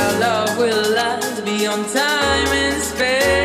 man time and trade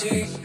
see.